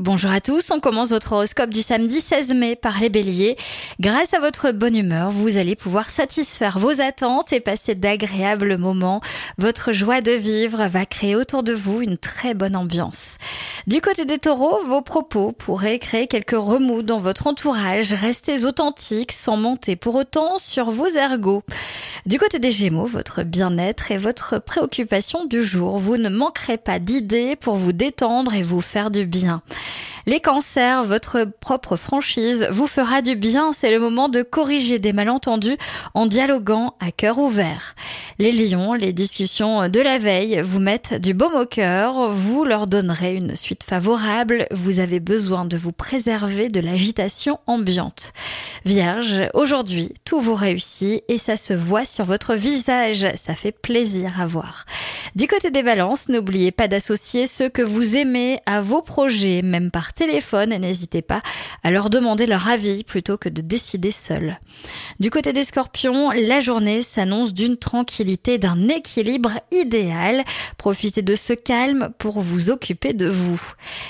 Bonjour à tous, on commence votre horoscope du samedi 16 mai par les béliers. Grâce à votre bonne humeur, vous allez pouvoir satisfaire vos attentes et passer d'agréables moments. Votre joie de vivre va créer autour de vous une très bonne ambiance. Du côté des taureaux, vos propos pourraient créer quelques remous dans votre entourage. Restez authentiques sans monter pour autant sur vos ergots. Du côté des gémeaux, votre bien-être est votre préoccupation du jour. Vous ne manquerez pas d'idées pour vous détendre et vous faire du bien. Les cancers, votre propre franchise vous fera du bien. C'est le moment de corriger des malentendus en dialoguant à cœur ouvert. Les lions, les discussions de la veille vous mettent du baume au cœur. Vous leur donnerez une suite favorable. Vous avez besoin de vous préserver de l'agitation ambiante. Vierge, aujourd'hui, tout vous réussit et ça se voit sur votre visage. Ça fait plaisir à voir. Du côté des balances, n'oubliez pas d'associer ceux que vous aimez à vos projets, même par téléphone, et n'hésitez pas à leur demander leur avis plutôt que de décider seul. Du côté des scorpions, la journée s'annonce d'une tranquillité, d'un équilibre idéal. Profitez de ce calme pour vous occuper de vous.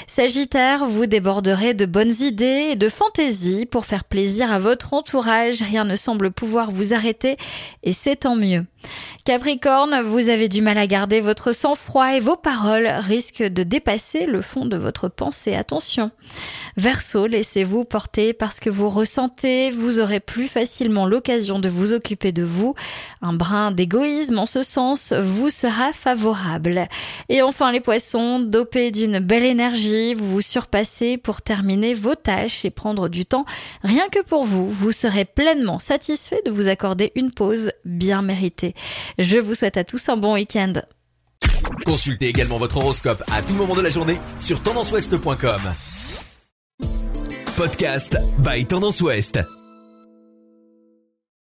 Sagittaire, vous déborderez de bonnes idées et de fantaisies pour faire plaisir à votre entourage. Rien ne semble pouvoir vous arrêter et c'est tant mieux. Capricorne, vous avez du mal à garder votre sang-froid et vos paroles risquent de dépasser le fond de votre pensée. Attention. Verseau, laissez-vous porter parce que vous ressentez, vous aurez plus facilement l'occasion de vous occuper de vous. Un brin d'égoïsme en ce sens vous sera favorable. Et enfin les poissons, dopés d'une belle énergie, vous vous surpassez pour terminer vos tâches et prendre du temps rien que pour vous. Vous serez pleinement satisfait de vous accorder une pause bien méritée. Je vous souhaite à tous un bon week-end. Consultez également votre horoscope à tout moment de la journée sur tendanceouest.com. Podcast by Tendance Ouest.